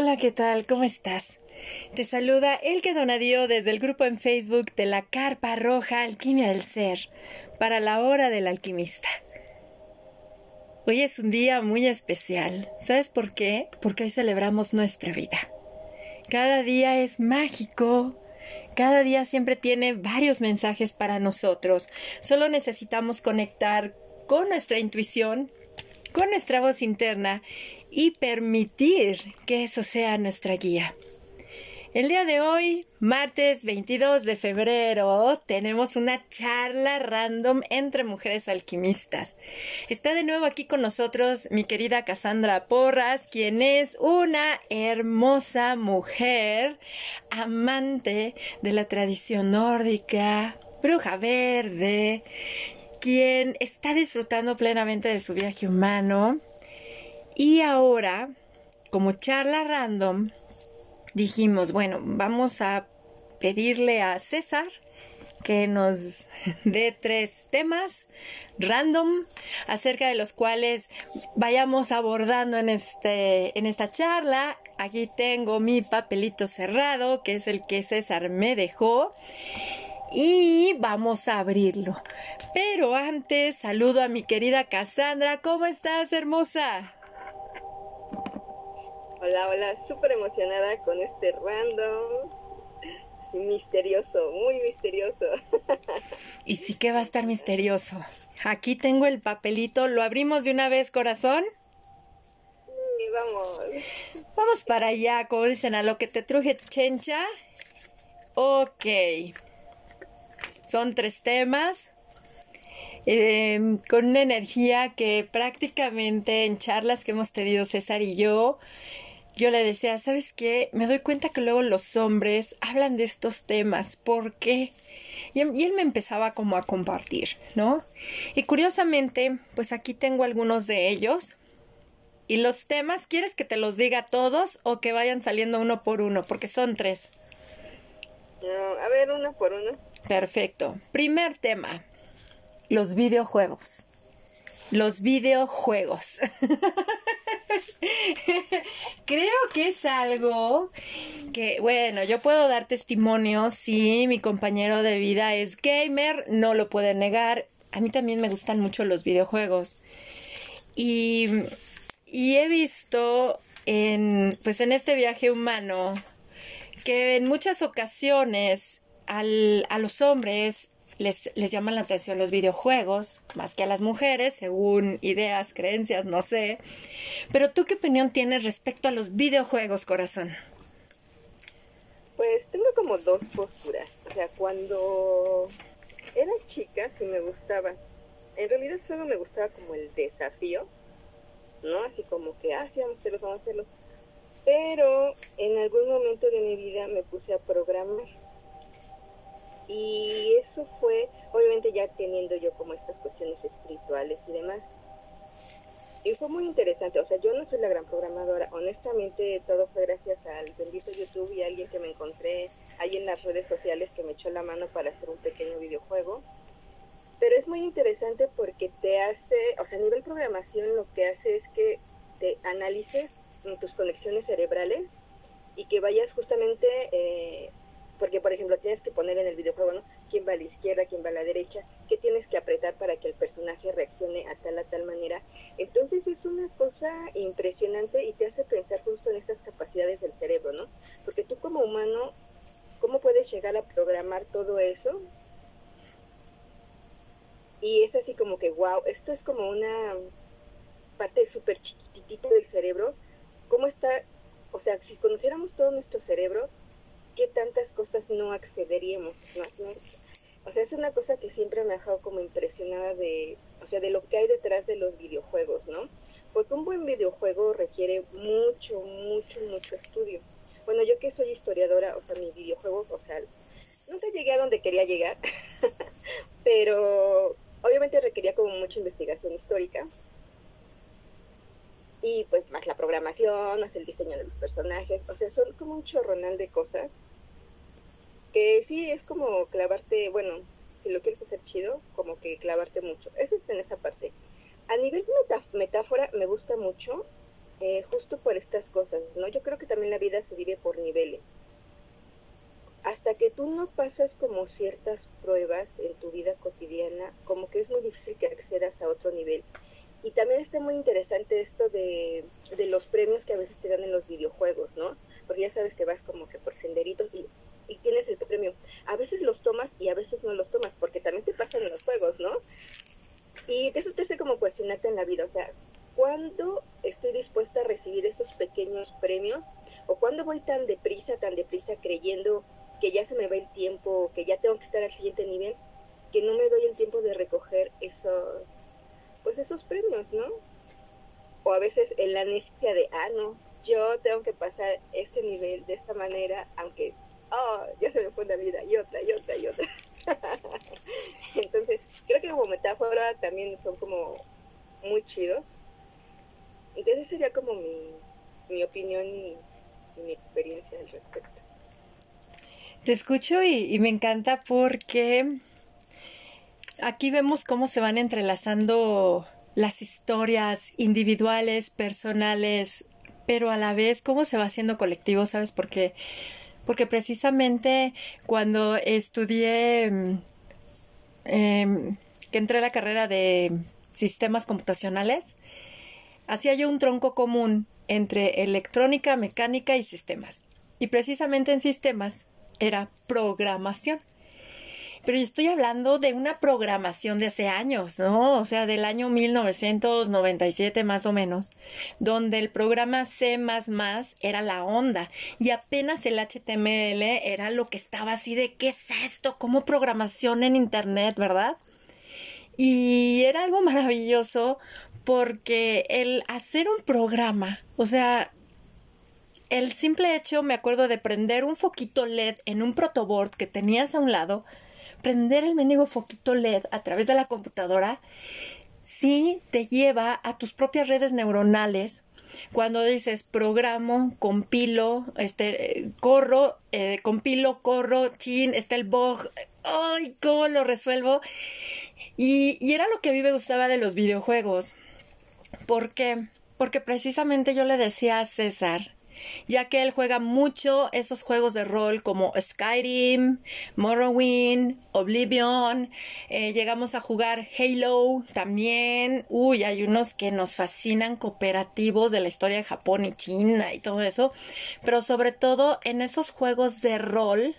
Hola, ¿qué tal? ¿Cómo estás? Te saluda Elke Donadío desde el grupo en Facebook de la Carpa Roja Alquimia del Ser para la hora del alquimista. Hoy es un día muy especial. ¿Sabes por qué? Porque hoy celebramos nuestra vida. Cada día es mágico. Cada día siempre tiene varios mensajes para nosotros. Solo necesitamos conectar con nuestra intuición, con nuestra voz interna y permitir que eso sea nuestra guía. El día de hoy, martes 22 de febrero, tenemos una charla random entre mujeres alquimistas. Está de nuevo aquí con nosotros mi querida Cassandra Porras, quien es una hermosa mujer, amante de la tradición nórdica, bruja verde, quien está disfrutando plenamente de su viaje humano. Y ahora, como charla random, dijimos, bueno, vamos a pedirle a César que nos dé tres temas random acerca de los cuales vayamos abordando en este en esta charla. Aquí tengo mi papelito cerrado, que es el que César me dejó. Y vamos a abrirlo. Pero antes saludo a mi querida Cassandra. ¿Cómo estás, hermosa? Hola, hola, súper emocionada con este random. Misterioso, muy misterioso. y sí que va a estar misterioso. Aquí tengo el papelito, ¿lo abrimos de una vez, corazón? Sí, vamos. Vamos para allá, como dicen, a lo que te truje chencha. Ok. Son tres temas. Em, con una energía que prácticamente en charlas que hemos tenido César y yo, yo le decía, ¿sabes qué? Me doy cuenta que luego los hombres hablan de estos temas. ¿Por qué? Y, y, él me empezaba como a compartir, ¿no? Y curiosamente, pues aquí tengo algunos de ellos. Y los temas, ¿quieres que te los diga todos o que vayan saliendo uno por uno? Porque son tres. No, a ver, uno por uno. Perfecto. Primer tema, los videojuegos. Los videojuegos. Creo que es algo que, bueno, yo puedo dar testimonio si mi compañero de vida es gamer, no lo puede negar. A mí también me gustan mucho los videojuegos. Y, y he visto en, pues en este viaje humano que en muchas ocasiones al, a los hombres les, les llaman la atención los videojuegos, más que a las mujeres, según ideas, creencias, no sé. Pero tú qué opinión tienes respecto a los videojuegos, corazón? Pues tengo como dos posturas. O sea, cuando era chica sí me gustaba. En realidad solo me gustaba como el desafío, ¿no? Así como que, ah, sí, vamos a hacerlo, vamos a hacerlo. Pero en algún momento de mi vida me puse a programar y eso fue, obviamente ya teniendo yo como estas cuestiones espirituales y demás. Y fue muy interesante, o sea, yo no soy la gran programadora, honestamente todo fue gracias al bendito YouTube y a alguien que me encontré ahí en las redes sociales que me echó la mano para hacer un pequeño videojuego. Pero es muy interesante porque te hace, o sea, a nivel programación lo que hace es que te analices tus conexiones cerebrales y que vayas justamente eh, porque por ejemplo tienes que poner en el videojuego, quién va a la izquierda, quién va a la derecha, qué tienes que apretar para que el personaje reaccione a tal a tal manera. Entonces es una cosa impresionante y te hace pensar justo en estas capacidades del cerebro, ¿no? Porque tú como humano, ¿cómo puedes llegar a programar todo eso? Y es así como que, wow, esto es como una parte súper chiquitita del cerebro. ¿Cómo está? O sea, si conociéramos todo nuestro cerebro, qué tantas cosas no accederíamos, O sea, es una cosa que siempre me ha dejado como impresionada de, o sea, de lo que hay detrás de los videojuegos, ¿no? Porque un buen videojuego requiere mucho, mucho, mucho estudio. Bueno, yo que soy historiadora, o sea, mi videojuego, o sea, nunca llegué a donde quería llegar, pero obviamente requería como mucha investigación histórica y pues más la programación, más el diseño de los personajes, o sea, son como un chorronal de cosas sí es como clavarte, bueno, si lo quieres hacer chido, como que clavarte mucho. Eso está en esa parte. A nivel metáfora me gusta mucho eh, justo por estas cosas, ¿no? Yo creo que también la vida se vive por niveles. Hasta que tú no pasas como ciertas pruebas en tu vida cotidiana, como que es muy difícil que accedas a otro nivel. Y también está muy interesante esto de, de los premios que a veces te dan en los videojuegos, ¿no? Porque ya sabes que vas como que por senderitos y, y tienes el premio. A veces los tomas y a veces no los tomas, porque también te pasan en los juegos, ¿no? Y eso te hace como cuestionarte en la vida, o sea, ¿cuándo estoy dispuesta a recibir esos pequeños premios? ¿O cuándo voy tan deprisa, tan deprisa creyendo que ya se me va el tiempo, que ya tengo que estar al siguiente nivel, que no me doy el tiempo de recoger esos, pues esos premios, ¿no? O a veces en la necesidad de, ah, no, yo tengo que pasar ese nivel de esta manera, aunque, oh, ya se me fue la vida, y otra, y otra, y otra. Entonces, creo que como metáfora también son como muy chidos. Entonces sería como mi, mi opinión y, mi experiencia al respecto. Te escucho y me encanta porque aquí vemos cómo se van entrelazando las historias individuales, personales, pero a la vez cómo se va haciendo colectivo, ¿sabes? Porque, porque precisamente cuando estudié, eh, que entré a la carrera de sistemas computacionales, hacía yo un tronco común entre electrónica, mecánica y sistemas. Y precisamente en sistemas era programación. Pero yo estoy hablando de una programación de hace años, ¿no? O sea, del año 1997 más o menos, donde el programa C era la onda y apenas el HTML era lo que estaba así de ¿qué es esto? ¿Cómo programación en Internet, verdad? Y era algo maravilloso porque el hacer un programa, o sea, el simple hecho, me acuerdo de prender un foquito LED en un protoboard que tenías a un lado, prender el mendigo foquito LED a través de la computadora, sí te lleva a tus propias redes neuronales. Cuando dices programo, compilo, este, corro, eh, compilo, corro, chin, está el bug, ay, ¿cómo lo resuelvo? Y, y era lo que a mí me gustaba de los videojuegos. ¿Por qué? Porque precisamente yo le decía a César, ya que él juega mucho esos juegos de rol como Skyrim, Morrowind, Oblivion, eh, llegamos a jugar Halo también, uy, hay unos que nos fascinan cooperativos de la historia de Japón y China y todo eso, pero sobre todo en esos juegos de rol,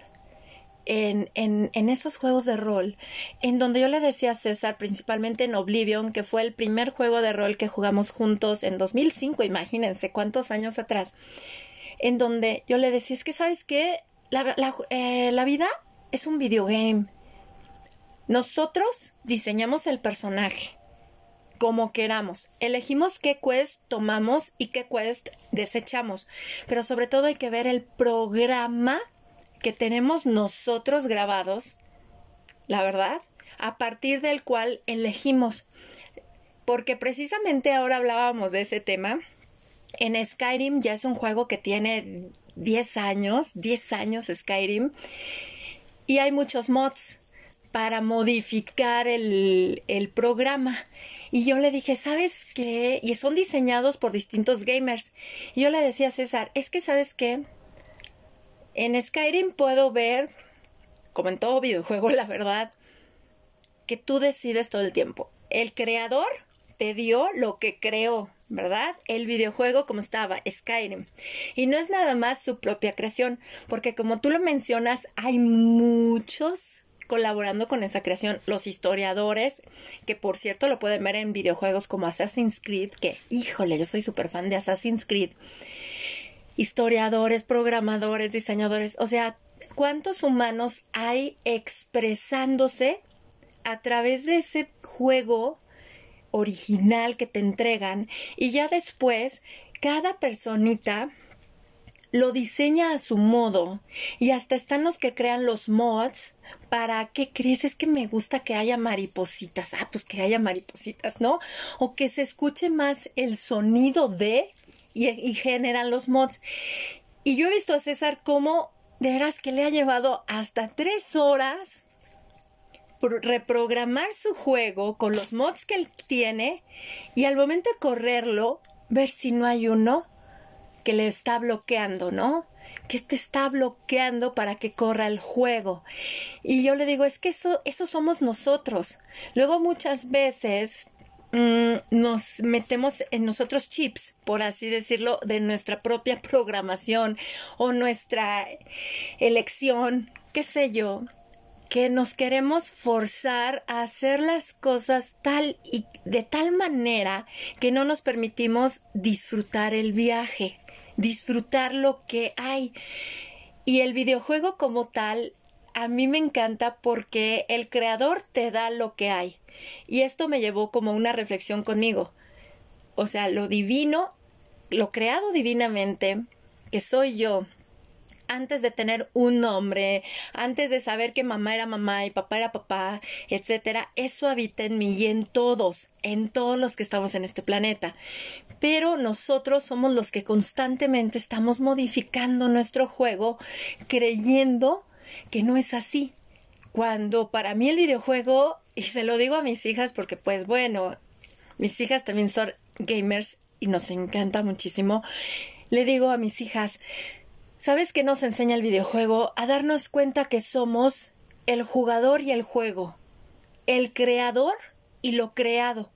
en, esos juegos de rol, en donde yo le decía a César, principalmente en Oblivion, que fue el primer juego de rol que jugamos juntos en 2005, imagínense cuántos años atrás, en donde yo le decía, es que sabes qué, la, la, eh, la vida es un videogame. Nosotros diseñamos el personaje como queramos. Elegimos qué quest tomamos y qué quest desechamos. Pero sobre todo hay que ver el programa que tenemos nosotros grabados, la verdad, a partir del cual elegimos. Porque precisamente ahora hablábamos de ese tema. En Skyrim ya es un juego que tiene 10 años, 10 años Skyrim, y hay muchos mods para modificar el, el programa. Y yo le dije, ¿sabes qué? Y son diseñados por distintos gamers. Y yo le decía a César, es que, ¿sabes qué? En Skyrim puedo ver, como en todo videojuego, la verdad, que tú decides todo el tiempo. El creador te dio lo que creó, ¿verdad? El videojuego como estaba, Skyrim. Y no es nada más su propia creación, porque como tú lo mencionas, hay muchos colaborando con esa creación, los historiadores, que por cierto lo pueden ver en videojuegos como Assassin's Creed, que híjole, yo soy súper fan de Assassin's Creed historiadores, programadores, diseñadores, o sea, ¿cuántos humanos hay expresándose a través de ese juego original que te entregan y ya después cada personita lo diseña a su modo y hasta están los que crean los mods para qué crees es que me gusta que haya maripositas. Ah pues que haya maripositas no o que se escuche más el sonido de y, generan los mods. Y yo he visto a César como de veras que le ha llevado hasta tres horas reprogramar su juego con los mods que él tiene y al momento de correrlo ver si no hay uno que le está bloqueando, ¿no? Que te está bloqueando para que corra el juego. Y yo le digo, es que eso, eso somos nosotros. Luego muchas veces mm, nos metemos en nosotros chips, por así decirlo, de nuestra propia programación o nuestra elección, qué sé yo, que nos queremos forzar a hacer las cosas tal y de tal manera que no nos permitimos disfrutar el viaje, disfrutar lo que hay. Y el videojuego como tal a mí me encanta porque el creador te da lo que hay. Y esto me llevó como una reflexión conmigo. O sea, lo divino, lo creado divinamente, que soy yo, antes de tener un nombre, antes de saber que mamá era mamá y papá era papá, etcétera, eso habita en mí y en todos, en todos los que estamos en este planeta. Pero nosotros somos los que constantemente estamos modificando nuestro juego creyendo que no es así. Cuando para mí el videojuego, y se lo digo a mis hijas porque pues bueno, mis hijas también son gamers y nos encanta muchísimo, le digo a mis hijas, ¿Sabes qué nos enseña el videojuego? A darnos cuenta que somos el jugador y el juego, el creador y lo creado.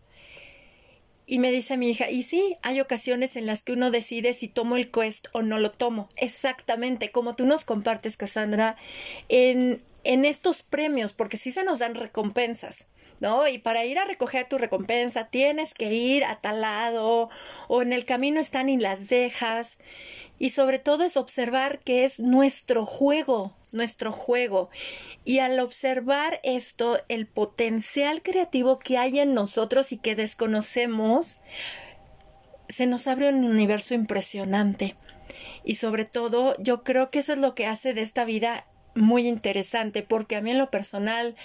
Y me dice mi hija, y sí, hay ocasiones en las que uno decide si tomo el quest o no lo tomo. Exactamente, como tú nos compartes, Cassandra, en, en estos premios, porque sí se nos dan recompensas. ¿No? Y para ir a recoger tu recompensa tienes que ir a tal lado o en el camino están y las dejas y sobre todo es observar que es nuestro juego, nuestro juego. Y al observar esto, el potencial creativo que hay en nosotros y que desconocemos, se nos abre un universo impresionante. Y sobre todo, yo creo que eso es lo que hace de esta vida muy interesante porque a mí en lo personal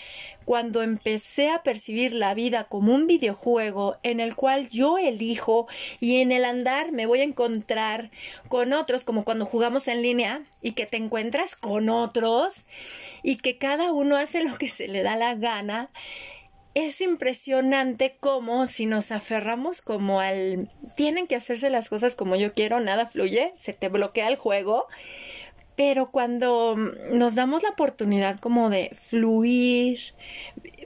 cuando empecé a percibir la vida como un videojuego en el cual yo elijo y en el andar me voy a encontrar con otros como cuando jugamos en línea y que te encuentras con otros y que cada uno hace lo que se le da la gana es impresionante como si nos aferramos como al tienen que hacerse las cosas como yo quiero, nada fluye, se te bloquea el juego pero cuando nos damos la oportunidad como de fluir,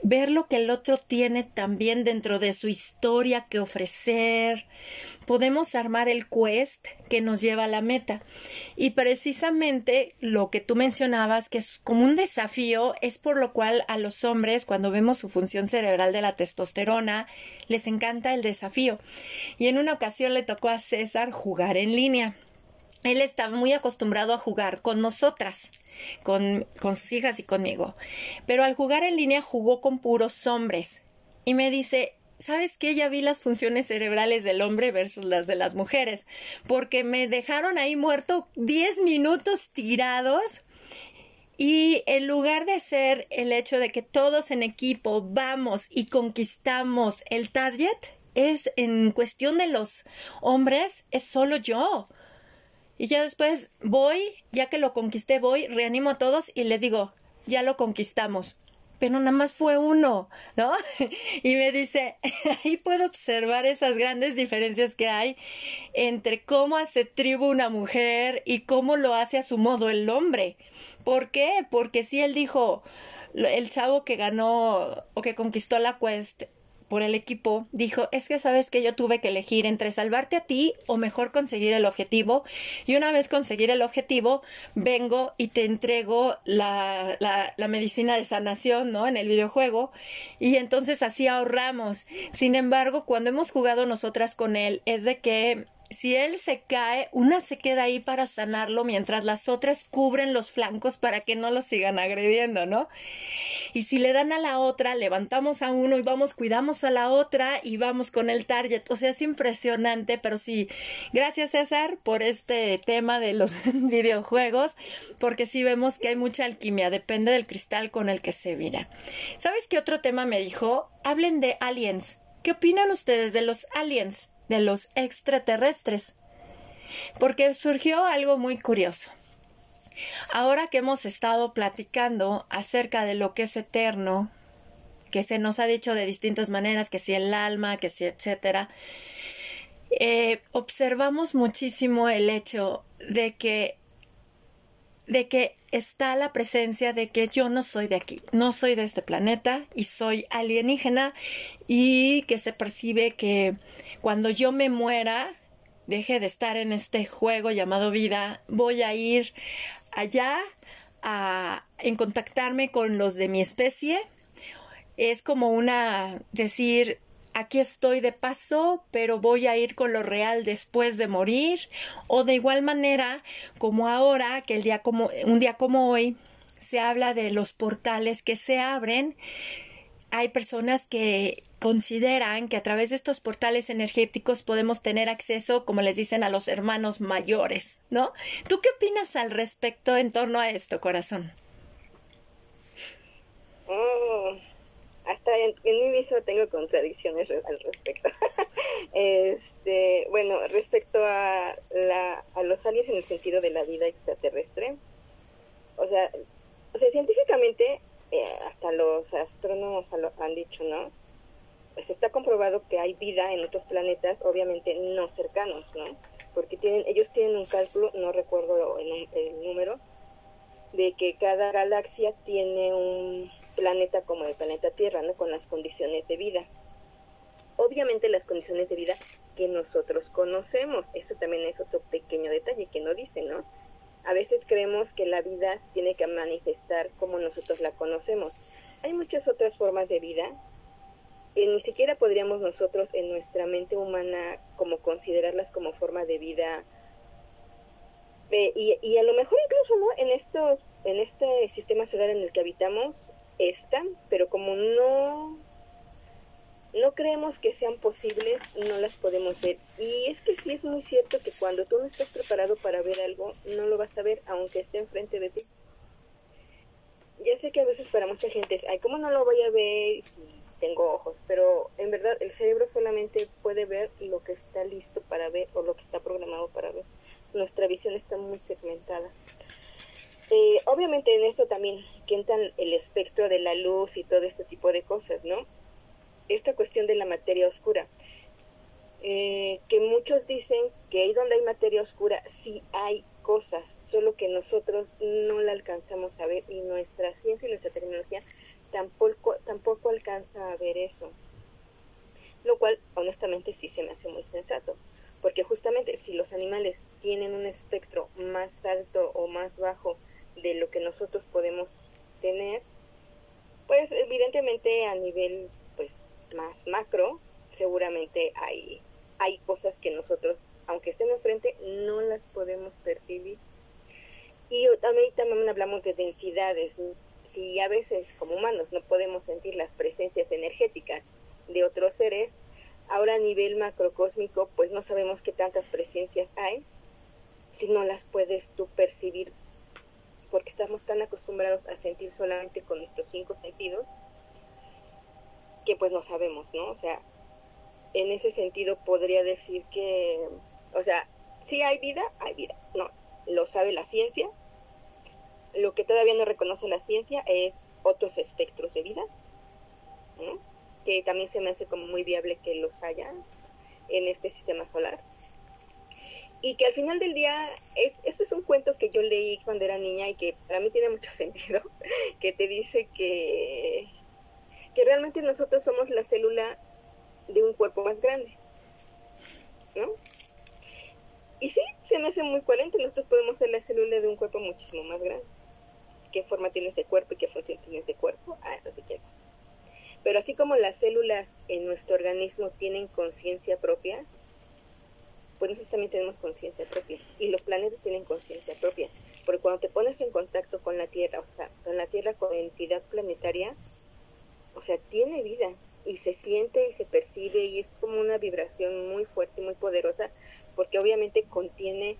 ver lo que el otro tiene también dentro de su historia que ofrecer, podemos armar el quest que nos lleva a la meta. Y precisamente lo que tú mencionabas, que es como un desafío, es por lo cual a los hombres, cuando vemos su función cerebral de la testosterona, les encanta el desafío. Y en una ocasión le tocó a César jugar en línea él está muy acostumbrado a jugar con nosotras, con, con, sus hijas y conmigo. Pero al jugar en línea jugó con puros hombres. Y me dice, ¿sabes qué? Ya vi las funciones cerebrales del hombre versus las de las mujeres. Porque me dejaron ahí muerto 10 minutos tirados. Y en lugar de ser el hecho de que todos en equipo vamos y conquistamos el target, es en cuestión de los hombres, es solo yo. Y ya después voy, ya que lo conquisté, voy, reanimo a todos y les digo, ya lo conquistamos. Pero nada más fue uno, ¿no? y me dice, ahí puedo observar esas grandes diferencias que hay entre cómo hace tribu una mujer y cómo lo hace a su modo el hombre. ¿Por qué? Porque si él dijo, el chavo que ganó o que conquistó la quest por el equipo, dijo, es que sabes que yo tuve que elegir entre salvarte a ti o mejor conseguir el objetivo. Y una vez conseguir el objetivo, vengo y te entrego la, la, medicina de sanación, ¿no? En el videojuego. Y entonces así ahorramos. Sin embargo, cuando hemos jugado nosotras con él, es de que si él se cae, una se queda ahí para sanarlo mientras las otras cubren los flancos para que no lo sigan agrediendo, ¿no? Y si le dan a la otra, levantamos a uno y vamos, cuidamos a la otra y vamos con el target. O sea, es impresionante, pero sí, gracias César por este tema de los videojuegos, porque sí vemos que hay mucha alquimia, depende del cristal con el que se mira. ¿Sabes qué otro tema me dijo? Hablen de aliens. ¿Qué opinan ustedes de los aliens? De los extraterrestres. Porque surgió algo muy curioso. Ahora que hemos estado platicando acerca de lo que es eterno, que se nos ha dicho de distintas maneras, que si el alma, que si etcétera, eh, observamos muchísimo el hecho de que de que está la presencia de que yo no soy de aquí, no soy de este planeta y soy alienígena y que se percibe que cuando yo me muera, deje de estar en este juego llamado vida, voy a ir allá a contactarme con los de mi especie. Es como una decir, aquí estoy de paso, pero voy a ir con lo real después de morir. O de igual manera, como ahora, que el día como, un día como hoy, se habla de los portales que se abren. Hay personas que consideran que a través de estos portales energéticos podemos tener acceso, como les dicen, a los hermanos mayores, ¿no? ¿Tú qué opinas al respecto en torno a esto, corazón? Oh hasta en, mi mismo tengo contradicciones al respecto. este, bueno, respecto a, la, a los aliens en el sentido de la vida extraterrestre, o sea, o sea científicamente, eh, hasta los astrónomos han dicho, ¿no? Pues está comprobado que hay vida en otros planetas, obviamente no cercanos, ¿no? Porque tienen, ellos tienen un cálculo, no recuerdo el, el número, de que cada galaxia tiene un planeta como el planeta Tierra, ¿no? Con las condiciones de vida. Obviamente las condiciones de vida que nosotros conocemos, eso también es otro pequeño detalle que no dice, ¿no? A veces creemos que la vida tiene que manifestar como nosotros la conocemos. Hay muchas otras formas de vida que ni siquiera podríamos nosotros en nuestra mente humana como considerarlas como forma de vida y, y, a lo mejor incluso no en estos en este sistema solar en el que habitamos están, pero como no no creemos que sean posibles, no las podemos ver. Y es que sí es muy cierto que cuando tú no estás preparado para ver algo, no lo vas a ver, aunque esté enfrente de ti. Ya sé que a veces para mucha gente es, ay, ¿cómo no lo voy a ver si tengo ojos? Pero en verdad el cerebro solamente puede ver lo que está listo para ver o lo que está programado para ver. Nuestra visión está muy segmentada. Eh, obviamente en eso también que entran el espectro de la luz y todo este tipo de cosas, ¿no? Esta cuestión de la materia oscura. Eh, que muchos dicen que ahí donde hay materia oscura sí hay cosas, solo que nosotros no la alcanzamos a ver y nuestra ciencia y nuestra tecnología tampoco, tampoco alcanza a ver eso. Lo cual honestamente sí se me hace muy sensato, porque justamente si los animales tienen un espectro más alto o más bajo de lo que nosotros podemos tener, pues evidentemente a nivel pues más macro, seguramente hay, hay cosas que nosotros, aunque estén enfrente, no las podemos percibir. Y también, también hablamos de densidades. Si a veces como humanos no podemos sentir las presencias energéticas de otros seres, ahora a nivel macrocósmico pues no sabemos qué tantas presencias hay si no las puedes tú percibir porque estamos tan acostumbrados a sentir solamente con nuestros cinco sentidos que pues no sabemos, ¿no? O sea, en ese sentido podría decir que, o sea, si hay vida, hay vida, no, lo sabe la ciencia, lo que todavía no reconoce la ciencia es otros espectros de vida, ¿no? que también se me hace como muy viable que los haya en este sistema solar y que al final del día, es, eso es un cuento que yo leí cuando era niña y que para mí tiene mucho sentido, que te dice que, que realmente nosotros somos la célula de un cuerpo más grande, ¿no? Y sí, se me hace muy coherente, nosotros podemos ser la célula de un cuerpo muchísimo más grande. ¿Qué forma tiene ese cuerpo y qué función tiene ese cuerpo? Ah, eso sí que Pero así como las células en nuestro organismo tienen conciencia propia, pues nosotros también tenemos conciencia propia y los planetas tienen conciencia propia, porque cuando te pones en contacto con la Tierra, o sea, con la Tierra como entidad planetaria, o sea, tiene vida y se siente y se percibe y es como una vibración muy fuerte muy poderosa, porque obviamente contiene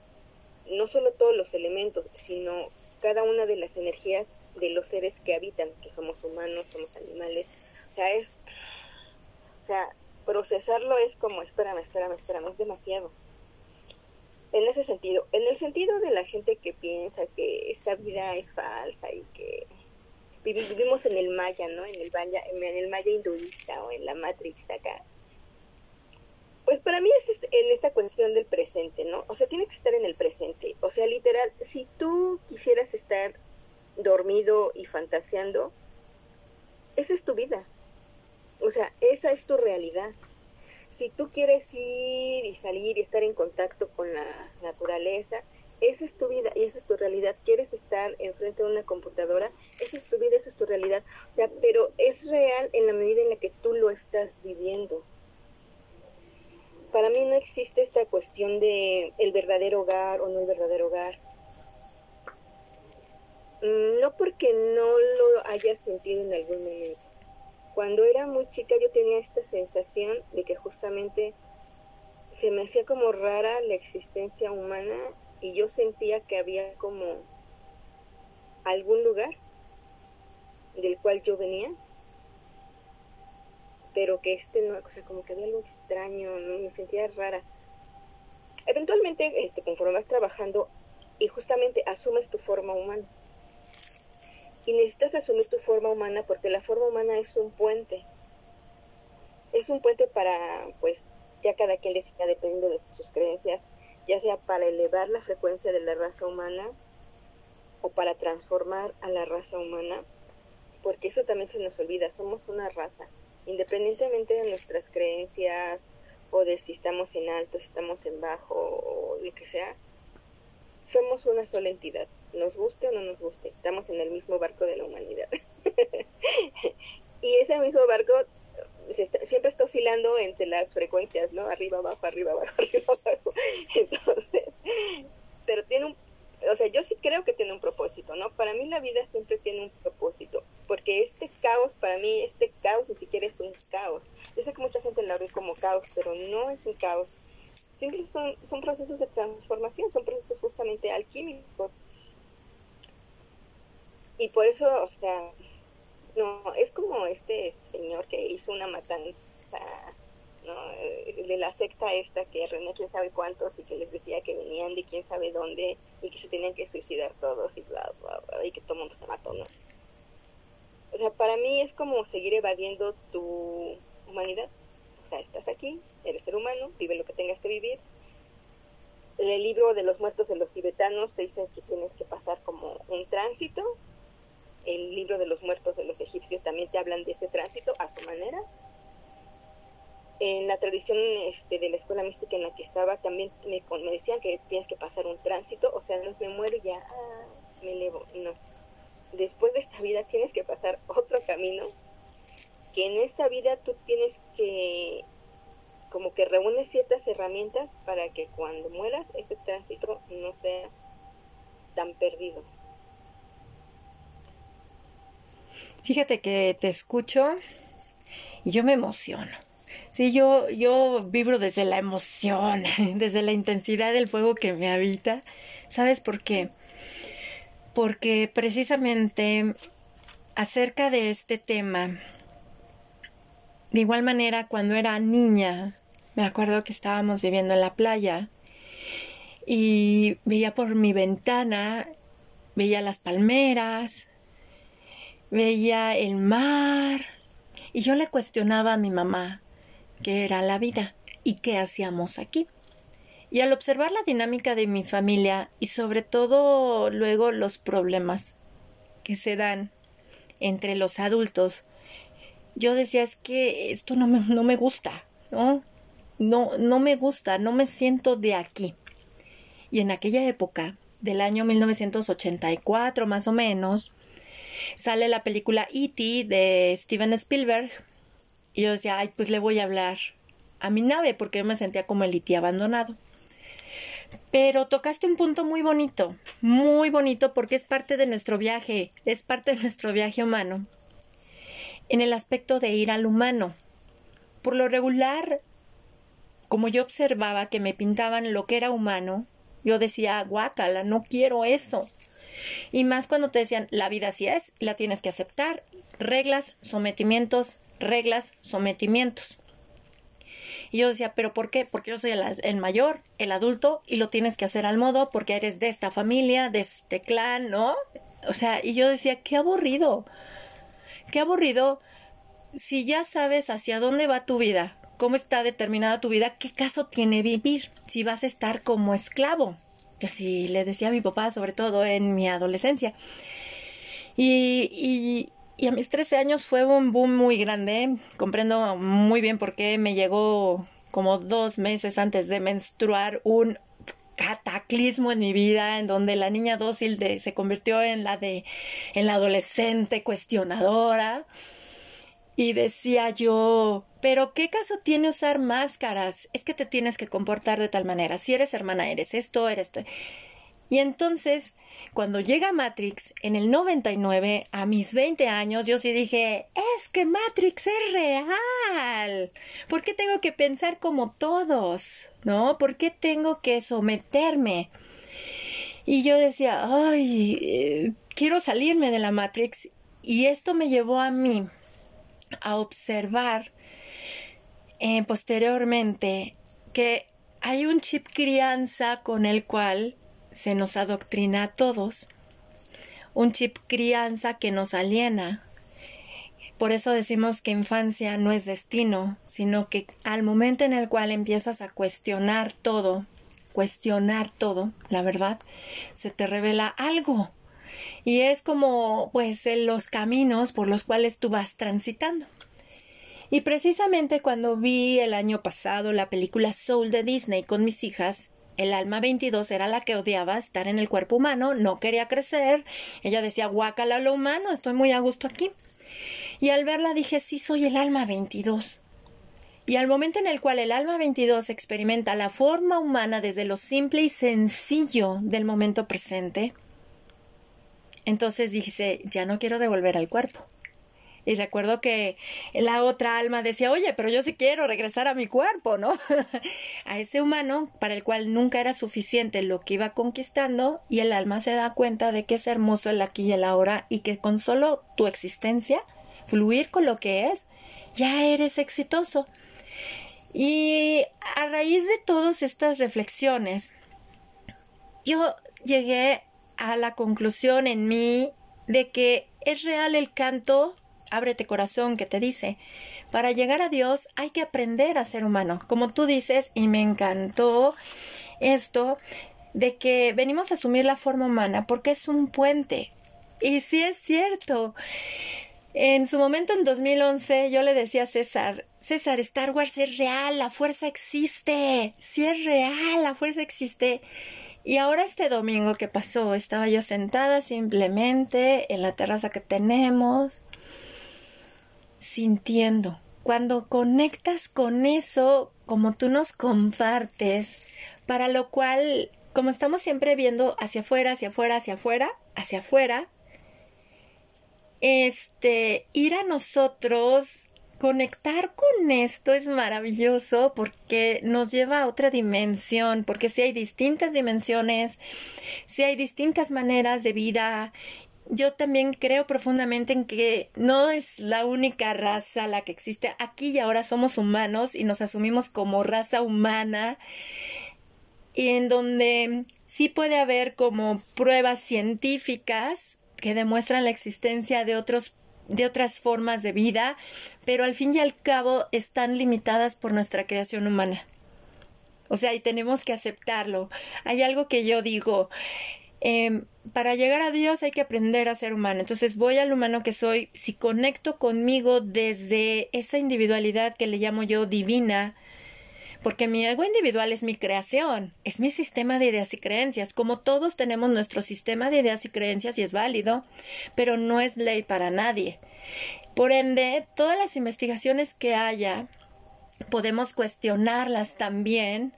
no solo todos los elementos, sino cada una de las energías de los seres que habitan, que somos humanos, somos animales, o sea, es, o sea, procesarlo es como, espérame, espérame, espérame, es demasiado en ese sentido. En el sentido de la gente que piensa que esta vida es falsa y que vivimos en el maya, ¿no? En el maya, en el maya hinduista o en la Matrix acá. Pues para mí es en esa cuestión del presente, ¿no? O sea, tienes que estar en el presente. O sea, literal, si tú quisieras estar dormido y fantaseando, esa es tu vida. O sea, esa es tu realidad. Si tú quieres ir y salir y estar en contacto con la naturaleza, esa es tu vida y esa es tu realidad. ¿Quieres estar enfrente de una computadora? Esa es tu vida, esa es tu realidad. O sea, pero es real en la medida en la que tú lo estás viviendo. Para mí no existe esta cuestión de el verdadero hogar o no el verdadero hogar. Mm, no porque no lo haya sentido en algún momento. Cuando era muy chica yo tenía esta sensación de que justamente se me hacía como rara la existencia humana y yo sentía que había como algún lugar del cual yo venía, pero que este no, o sea, como que había algo extraño, me sentía rara. Eventualmente, este, conforme vas trabajando y justamente asumes tu forma humana. Y necesitas asumir tu forma humana porque la forma humana es un puente. Es un puente para, pues, ya cada quien decida dependiendo de sus creencias, ya sea para elevar la frecuencia de la raza humana o para transformar a la raza humana, porque eso también se nos olvida, somos una raza, independientemente de nuestras creencias o de si estamos en alto, si estamos en bajo o lo que sea, somos una sola entidad, nos guste o no nos guste, estamos en el mismo barco de la humanidad. y ese mismo barco siempre está oscilando entre las frecuencias, ¿no? Arriba, abajo, arriba, abajo, arriba, abajo. Entonces, pero tiene un, o sea, yo sí creo que tiene un propósito, ¿no? Para mí la vida siempre tiene un propósito, porque este caos, para mí, este caos ni siquiera es un caos. Yo sé que mucha gente lo ve como caos, pero no es un caos. Siempre son, son procesos de transformación, son procesos justamente alquímicos. Y por eso, o sea, no, es como este señor que hizo una matanza, ¿no? Eh, de la secta esta que René quién sabe cuántos y que les decía que venían de quién sabe dónde y que se tenían que suicidar todos y bla, bla, bla, y que todo mundo se mató, ¿no? O sea, para mí es como seguir evadiendo tu humanidad. O sea, estás aquí, eres ser humano, vive lo que tengas que vivir. el libro de los muertos de los tibetanos te dice que tienes que pasar como un tránsito el libro de los muertos de los egipcios también te hablan de ese tránsito a su manera. En la tradición este, de la escuela mística en la que estaba también me, decían que tienes que pasar un tránsito, o sea, no me muero ya ah, me elevo, no. Después de esta vida tienes que pasar otro camino, que en esta vida tú tienes que como que reúnes ciertas herramientas para que cuando mueras ese tránsito no sea tan perdido. Fíjate que te escucho y yo me emociono. Sí, yo, yo vibro desde la emoción, desde la intensidad del fuego que me habita. ¿Sabes por qué? Porque precisamente acerca de este tema, de igual manera cuando era niña, me acuerdo que estábamos viviendo en la playa y veía por mi ventana, veía las palmeras, veía el mar y yo le cuestionaba a mi mamá qué era la vida y qué hacíamos aquí. Y al observar la dinámica de mi familia y sobre todo luego los problemas que se dan entre los adultos, yo decía es que esto no me, no me gusta, ¿no? No, no me gusta, no me siento de aquí. Y en aquella época, del año 1984 más o menos, sale la película E.T. de Steven Spielberg. Y yo decía, ay, pues le voy a hablar a mi nave porque yo me sentía como el E.T. abandonado. Pero tocaste un punto muy bonito, muy bonito porque es parte de nuestro viaje, es parte de nuestro viaje humano. En el aspecto de ir al humano. Por lo regular, como yo observaba que me pintaban lo que era humano, yo decía, guácala, no quiero eso. Y más cuando te decían, la vida así es, la tienes que aceptar. Reglas, sometimientos, reglas, sometimientos. Y yo decía, ¿pero por qué? Porque yo soy el, mayor, el adulto, y lo tienes que hacer al modo porque eres de esta familia, de este clan, ¿no? O sea, y yo decía, qué aburrido, qué aburrido si ya sabes hacia dónde va tu vida, cómo está determinada tu vida, ¿qué caso tiene vivir si vas a estar como esclavo? Que le decía a mi papá, sobre todo en mi adolescencia. Y, y, y a mis 13 años fue un boom muy grande. Comprendo muy bien por qué me llegó como dos meses antes de menstruar un cataclismo en mi vida en donde la niña dócil de, se convirtió en la de en la adolescente cuestionadora y decía yo, pero ¿qué caso tiene usar máscaras? Es que te tienes que comportar de tal manera. Si eres hermana, eres esto, eres esto. Y entonces, cuando llega Matrix en el 99, a mis 20 años, yo sí dije, es que Matrix es real. ¿Por qué tengo que pensar como todos? ¿No? ¿Por qué tengo que someterme? Y yo decía, ay, eh, quiero salirme de la Matrix. Y esto me llevó a mí a observar eh, posteriormente que hay un chip crianza con el cual se nos adoctrina a todos, un chip crianza que nos aliena. Por eso decimos que infancia no es destino, sino que al momento en el cual empiezas a cuestionar todo, cuestionar todo, la verdad, se te revela algo. Y es como, pues, los caminos por los cuales tú vas transitando. Y precisamente cuando vi el año pasado la película Soul de Disney con mis hijas, el alma 22 era la que odiaba estar en el cuerpo humano, no quería crecer. Ella decía, guácala lo humano, estoy muy a gusto aquí. Y al verla dije, sí, soy el alma 22. Y al momento en el cual el alma 22 experimenta la forma humana desde lo simple y sencillo del momento presente, entonces dije, ya no quiero devolver al cuerpo. Y recuerdo que la otra alma decía, oye, pero yo sí quiero regresar a mi cuerpo, ¿no? a ese humano para el cual nunca era suficiente lo que iba conquistando y el alma se da cuenta de que es hermoso el aquí y el ahora y que con solo tu existencia, fluir con lo que es, ya eres exitoso. Y a raíz de todas estas reflexiones, yo llegué a la conclusión en mí de que es real el canto ábrete corazón que te dice, para llegar a Dios hay que aprender a ser humano, como tú dices, y me encantó esto de que venimos a asumir la forma humana porque es un puente. Y sí es cierto. En su momento, en 2011, yo le decía a César, César, Star Wars es real, la fuerza existe, sí es real, la fuerza existe. Y ahora este domingo que pasó, estaba yo sentada simplemente en la terraza que tenemos, sintiendo. Cuando conectas con eso, como tú nos compartes, para lo cual, como estamos siempre viendo hacia afuera, hacia afuera, hacia afuera, hacia afuera, este, ir a nosotros, conectar con esto es maravilloso porque nos lleva a otra dimensión, porque si hay distintas dimensiones, si hay distintas maneras de vida yo también creo profundamente en que no es la única raza la que existe. Aquí y ahora somos humanos y nos asumimos como raza humana, y en donde sí puede haber como pruebas científicas que demuestran la existencia de otros de otras formas de vida, pero al fin y al cabo están limitadas por nuestra creación humana. O sea, y tenemos que aceptarlo. Hay algo que yo digo, Em, para llegar a Dios hay que aprender a ser humano. Entonces voy al humano que soy, si conecto conmigo desde esa individualidad que le llamo yo divina, porque mi ego individual es mi creación, es mi sistema de ideas y creencias. Como todos tenemos nuestro sistema de ideas y creencias y es válido, pero no es ley para nadie. Por ende, todas las investigaciones que haya, podemos cuestionarlas también,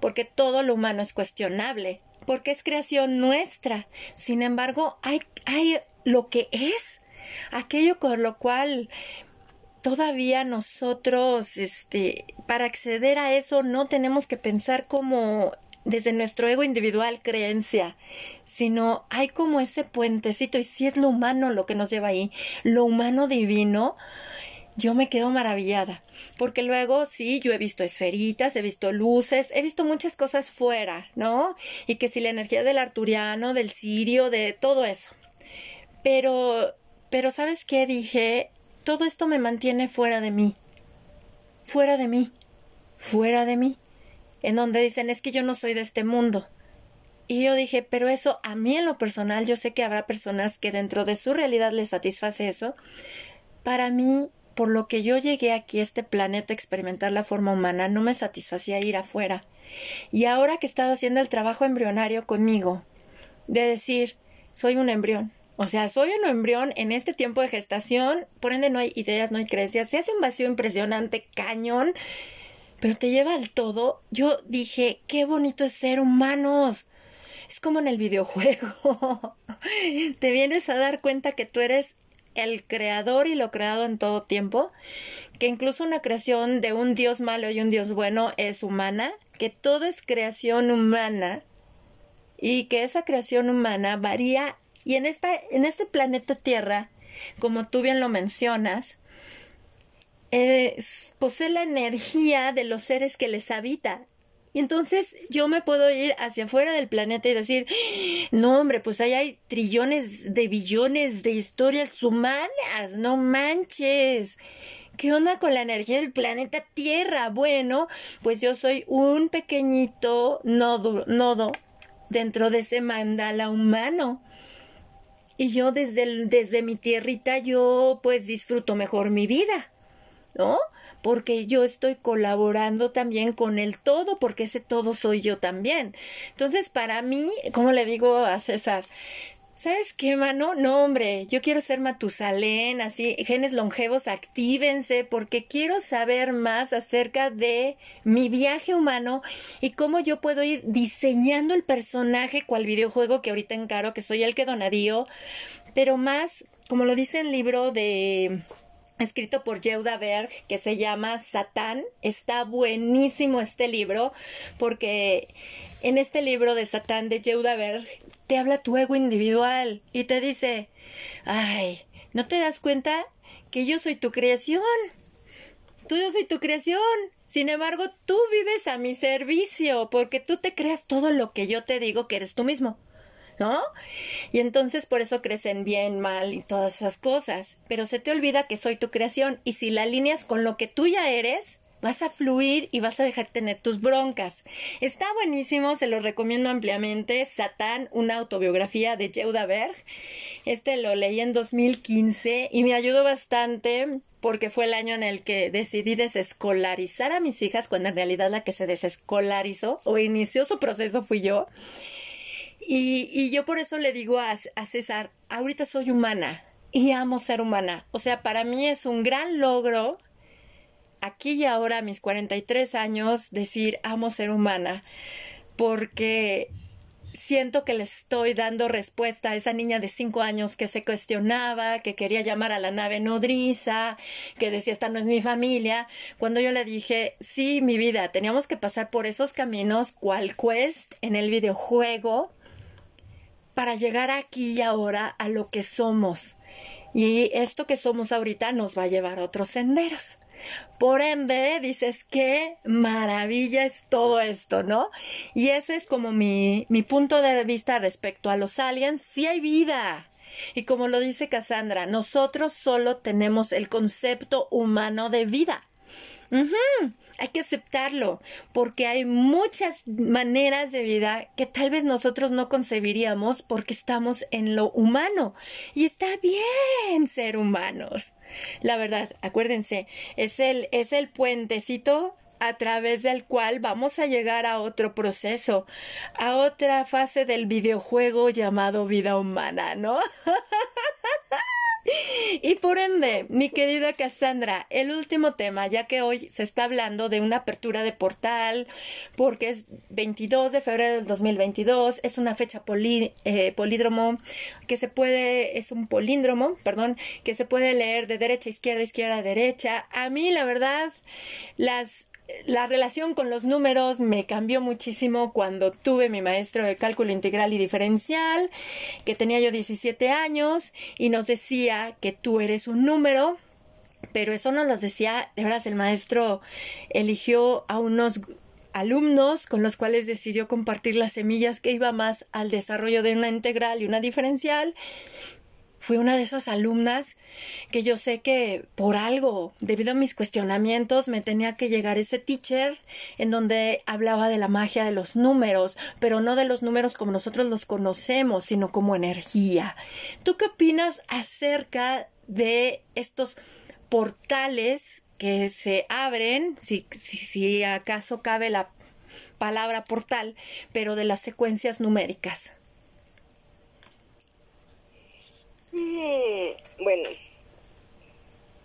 porque todo lo humano es cuestionable porque es creación nuestra. Sin embargo, hay, hay lo que es, aquello con lo cual todavía nosotros, este, para acceder a eso no tenemos que pensar como desde nuestro ego individual creencia, sino hay como ese puentecito y si es lo humano lo que nos lleva ahí, lo humano divino, yo me quedo maravillada, porque luego sí, yo he visto esferitas, he visto luces, he visto muchas cosas fuera, ¿no? Y que si la energía del arturiano, del sirio, de todo eso. Pero, pero ¿sabes qué? Dije, todo esto me mantiene fuera de mí, fuera de mí. fuera de mí, en donde dicen es que yo no soy de este mundo. Y yo dije, pero eso a mí en lo personal, yo sé que habrá personas que dentro de su realidad les satisface eso. Para mí, por lo que yo llegué aquí a este planeta a experimentar la forma humana, no me satisfacía ir afuera. Y ahora que he estado haciendo el trabajo embrionario conmigo, de decir, soy un embrión, o sea, soy un embrión en este tiempo de gestación, por ende no hay ideas, no hay creencias, se hace un vacío impresionante, cañón, pero te lleva al todo. Yo dije, qué bonito es ser humanos. Es como en el videojuego. te vienes a dar cuenta que tú eres el creador y lo creado en todo tiempo, que incluso una creación de un Dios malo y un Dios bueno es humana, que todo es creación humana y que esa creación humana varía y en, esta, en este planeta Tierra, como tú bien lo mencionas, eh, posee la energía de los seres que les habita. Y entonces yo me puedo ir hacia afuera del planeta y decir, no hombre, pues ahí hay trillones de billones de historias humanas, no manches. ¿Qué onda con la energía del planeta Tierra? Bueno, pues yo soy un pequeñito nodo, nodo dentro de ese mandala humano. Y yo desde, desde mi tierrita, yo pues disfruto mejor mi vida, ¿no? Porque yo estoy colaborando también con el todo, porque ese todo soy yo también. Entonces, para mí, como le digo a César, ¿Sabes qué, mano? No, hombre, yo quiero ser Matusalén, así, genes longevos, actívense, porque quiero saber más acerca de mi viaje humano y cómo yo puedo ir diseñando el personaje cual videojuego que ahorita encaro, que soy el que donadío, pero más, como lo dice el libro de escrito por Yehuda Berg, que se llama Satán. Está buenísimo este libro, porque en este libro de Satán de Yehuda Berg te habla tu ego individual y te dice, ay, ¿no te das cuenta que yo soy tu creación? Tú yo soy tu creación. Sin embargo, tú vives a mi servicio, porque tú te creas todo lo que yo te digo que eres tú mismo. ¿No? Y entonces por eso crecen bien, mal y todas esas cosas. Pero se te olvida que soy tu creación y si la alineas con lo que tú ya eres, vas a fluir y vas a dejar tener tus broncas. Está buenísimo, se lo recomiendo ampliamente. Satán, una autobiografía de Yehuda Berg. Este lo leí en 2015 y me ayudó bastante porque fue el año en el que decidí desescolarizar a mis hijas, cuando en realidad la que se desescolarizó o inició su proceso fui yo. Y, yo por eso le digo a, a César, ahorita soy humana y amo ser humana. O sea, para mí es un gran logro aquí y ahora, a mis 43 años, decir amo ser humana, porque siento que le estoy dando respuesta a esa niña de 5 años que se cuestionaba, que quería llamar a la nave nodriza, que decía esta no es mi familia, cuando yo le dije, sí, mi vida, teníamos que pasar por esos caminos, cual quest en el videojuego, para llegar aquí y ahora a lo que somos. Y esto que somos ahorita nos va a llevar a otros senderos. Por ende, dices, qué maravilla es todo esto, ¿no? Y ese es como mi, mi punto de vista respecto a los aliens. Sí hay vida. Y como lo dice Cassandra, nosotros solo tenemos el concepto humano de vida. Hay que aceptarlo, porque hay muchas maneras de vida que tal vez nosotros no concebiríamos porque estamos en lo humano. Y está bien ser humanos. La verdad, acuérdense, es el, es el puentecito a través del cual vamos a llegar a otro proceso, a otra fase del videojuego llamado vida humana, ¿no? Y por ende, mi querida Cassandra, el último tema, ya que hoy se está hablando de una apertura de portal, porque es 22 de febrero del 2022, es una fecha eh, polídromo que se puede, es un políndromo, perdón, que se puede leer de derecha a izquierda, izquierda a derecha. A mí, la verdad, las la relación con los números me cambió muchísimo cuando tuve mi maestro de cálculo integral y diferencial, que tenía yo 17 años y nos decía que tú eres un número, pero eso no los decía, de verdad el maestro eligió a unos alumnos con los cuales decidió compartir las semillas que iba más al desarrollo de una integral y una diferencial fui una de esas alumnas que yo sé que por algo, debido a mis cuestionamientos, me tenía que llegar ese teacher en donde hablaba de la magia de los números, pero no de los números como nosotros los conocemos, sino como energía. ¿Tú qué opinas acerca de estos portales que se abren, si, si, acaso cabe la palabra portal, pero de las secuencias numéricas? Mm, bueno,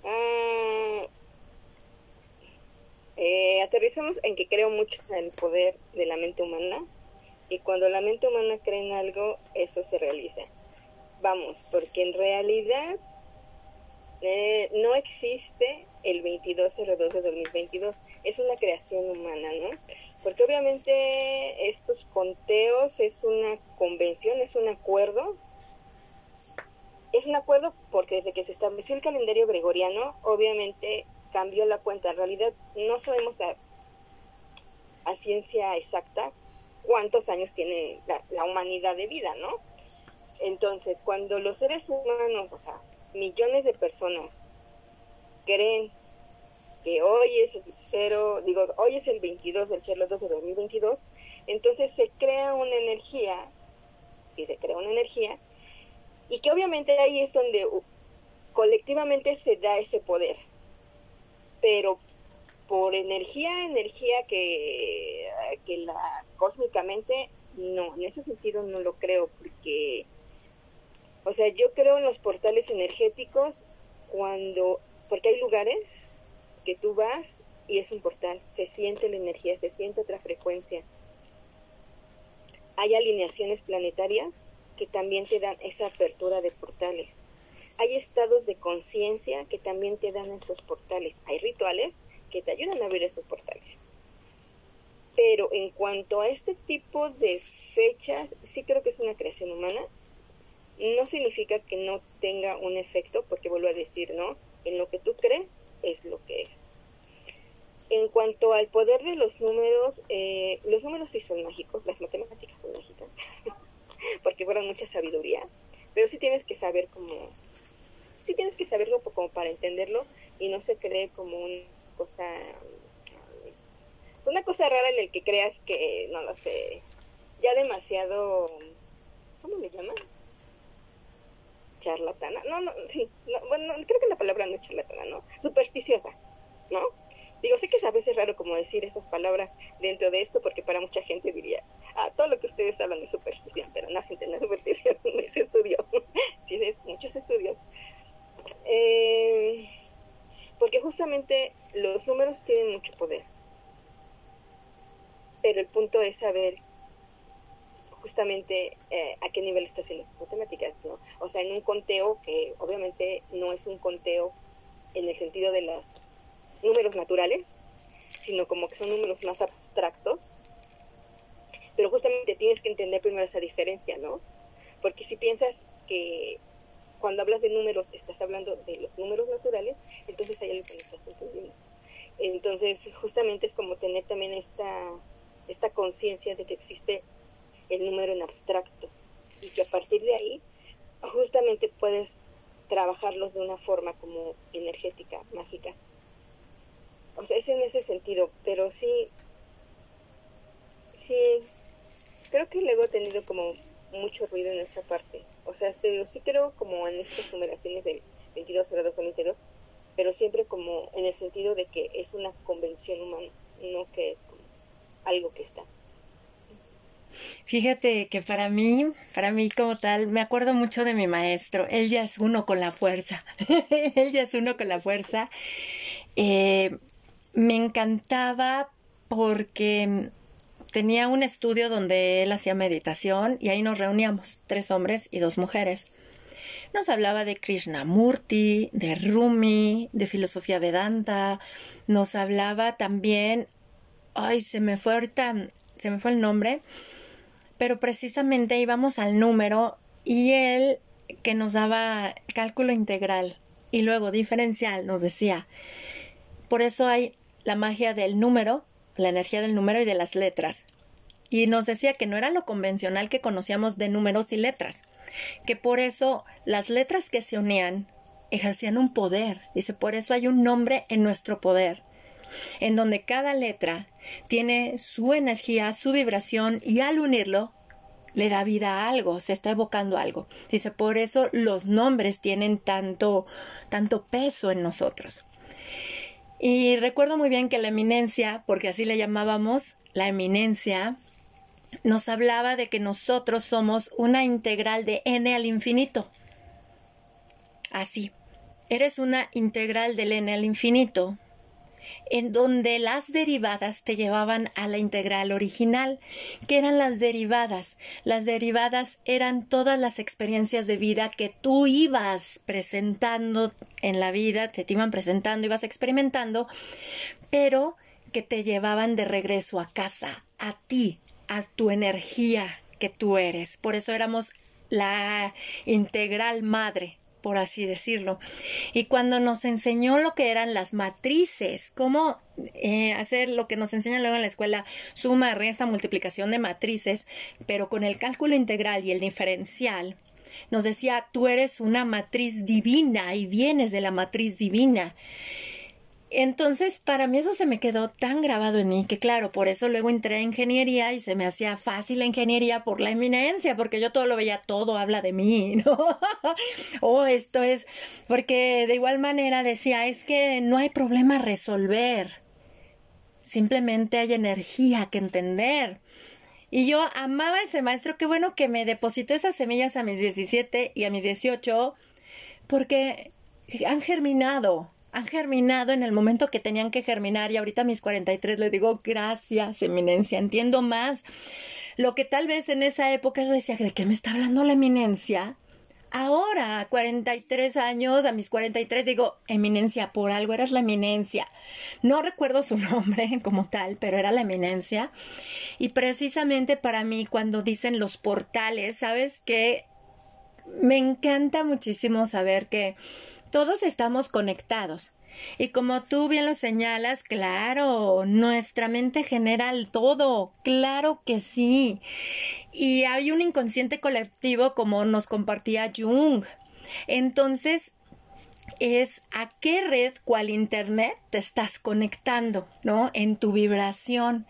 ah, eh, aterrizamos en que creo mucho en el poder de la mente humana y cuando la mente humana cree en algo, eso se realiza. Vamos, porque en realidad eh, no existe el 2202 de 2022, es una creación humana, ¿no? Porque obviamente estos conteos es una convención, es un acuerdo es un acuerdo porque desde que se estableció el calendario gregoriano, obviamente cambió la cuenta. En realidad no sabemos a, ciencia exacta cuántos años tiene la, humanidad de vida, ¿no? Entonces, cuando los seres humanos, o sea, millones de personas creen que hoy es el cero, digo, hoy es el 22 del 02 de 2022, entonces se crea una energía, y se crea una energía y que obviamente ahí es donde colectivamente se da ese poder. Pero por energía, energía que, que la cósmicamente, no, en ese sentido no lo creo, porque, o sea, yo creo en los portales energéticos cuando, porque hay lugares que tú vas y es un portal, se siente la energía, se siente otra frecuencia. Hay alineaciones planetarias que también te dan esa apertura de portales. Hay estados de conciencia que también te dan esos portales. Hay rituales que te ayudan a abrir esos portales. Pero en cuanto a este tipo de fechas, sí creo que es una creación humana. No significa que no tenga un efecto, porque vuelvo a decir, ¿no? En lo que tú crees es lo que es. En cuanto al poder de los números, eh, los números sí son mágicos, las matemáticas son mágicas. porque fueron mucha sabiduría, pero sí tienes que saber cómo, sí tienes que saberlo como para entenderlo y no se cree como una cosa, una cosa rara en el que creas que, no lo sé, ya demasiado, ¿cómo le llaman? Charlatana, no, no, sí, bueno, creo que la palabra no es charlatana, ¿no? Supersticiosa, ¿no? Digo, sé que es a veces raro como decir esas palabras dentro de esto, porque para mucha gente diría, ah, todo lo que ustedes hablan es superstición, pero no, gente, no es superstición, es estudio, tienes muchos estudios. Eh, porque justamente los números tienen mucho poder, pero el punto es saber justamente eh, a qué nivel estás haciendo esas matemáticas, ¿no? O sea, en un conteo que obviamente no es un conteo en el sentido de los números naturales, sino como que son números más abstractos. Pero justamente tienes que entender primero esa diferencia, ¿no? Porque si piensas que cuando hablas de números estás hablando de los números naturales, entonces hay algo que no estás entendiendo. Entonces, justamente es como tener también esta, esta conciencia de que existe el número en abstracto y que a partir de ahí justamente puedes trabajarlos de una forma como energética, mágica. O sea, es en ese sentido, pero sí, sí, creo que luego he tenido como mucho ruido en esa parte. O sea, sí creo como en estas numeraciones del 22 22, pero siempre como en el sentido de que es una convención humana, no que es como algo que está. Fíjate que para mí, para mí como tal, me acuerdo mucho de mi maestro. Él ya es uno con la fuerza. Él ya es uno con la fuerza. Eh, me encantaba porque tenía un estudio donde él hacía meditación y ahí nos reuníamos, tres hombres y dos mujeres. Nos hablaba de Krishnamurti, de Rumi, de filosofía Vedanta, nos hablaba también, ay, se me fue ahorita, se me fue el nombre, pero precisamente íbamos al número y él que nos daba cálculo integral y luego diferencial nos decía, por eso hay la magia del número, la energía del número y de las letras. y nos decía que no era lo convencional que conocíamos de números y letras, que por eso las letras que se unían ejercían un poder. Dice, por eso hay un nombre en nuestro poder, en donde cada letra tiene su energía, su vibración y al unirlo le da vida a algo, se está evocando algo. Dice, por eso los nombres tienen tanto, tanto peso en nosotros. Y recuerdo muy bien que la eminencia, porque así le llamábamos, la eminencia, nos hablaba de que nosotros somos una integral de n al infinito. Así, eres una integral del n al infinito, en donde las derivadas te llevaban a la integral original. ¿Qué eran las derivadas? Las derivadas eran todas las experiencias de vida que tú ibas presentando en la vida, te, te iban presentando, ibas experimentando, pero que te llevaban de regreso a casa, a ti, a tu energía que tú eres. Por eso éramos la integral madre por así decirlo. Y cuando nos enseñó lo que eran las matrices, cómo eh, hacer lo que nos enseñan luego en la escuela, suma, resta, multiplicación de matrices, pero con el cálculo integral y el diferencial, nos decía, tú eres una matriz divina y vienes de la matriz divina. Entonces, para mí eso se me quedó tan grabado en mí que, claro, por eso luego entré a ingeniería y se me hacía fácil la ingeniería por la eminencia, porque yo todo lo veía, todo habla de mí, ¿no? oh, esto es, porque de igual manera decía, es que no hay problema a resolver, simplemente hay energía que entender. Y yo amaba a ese maestro, qué bueno que me depositó esas semillas a mis 17 y a mis 18, porque han germinado han germinado en el momento que tenían que germinar y ahorita a mis 43 le digo gracias, eminencia, entiendo más. Lo que tal vez en esa época yo decía, ¿de qué me está hablando la eminencia? Ahora, a 43 años, a mis 43, digo, eminencia, por algo eras la eminencia. No recuerdo su nombre como tal, pero era la eminencia. Y precisamente para mí, cuando dicen los portales, ¿sabes qué? Me encanta muchísimo saber que todos estamos conectados. Y como tú bien lo señalas, claro, nuestra mente genera el todo, claro que sí. Y hay un inconsciente colectivo como nos compartía Jung. Entonces, es a qué red, cual internet, te estás conectando, ¿no? En tu vibración.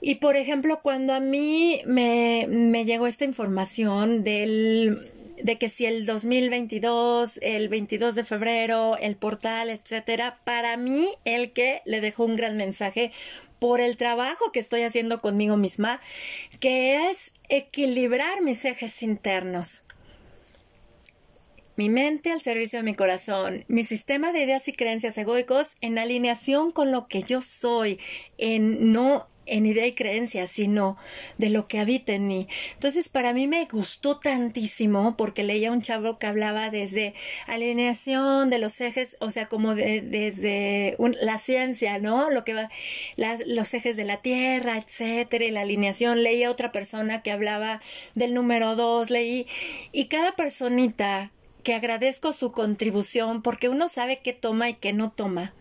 Y por ejemplo, cuando a mí me, me llegó esta información del de que si el 2022, el 22 de febrero, el portal, etcétera, para mí el que le dejó un gran mensaje por el trabajo que estoy haciendo conmigo misma, que es equilibrar mis ejes internos. Mi mente al servicio de mi corazón, mi sistema de ideas y creencias egoicos en alineación con lo que yo soy, en no en idea y creencia, sino de lo que habita en mí. Entonces, para mí me gustó tantísimo porque leía un chavo que hablaba desde alineación de los ejes, o sea, como desde la ciencia, ¿no? Lo que va, los ejes de la Tierra, etcétera, y la alineación. Leía otra persona que hablaba del número dos, leí, y cada personita que agradezco su contribución porque uno sabe qué toma y qué no toma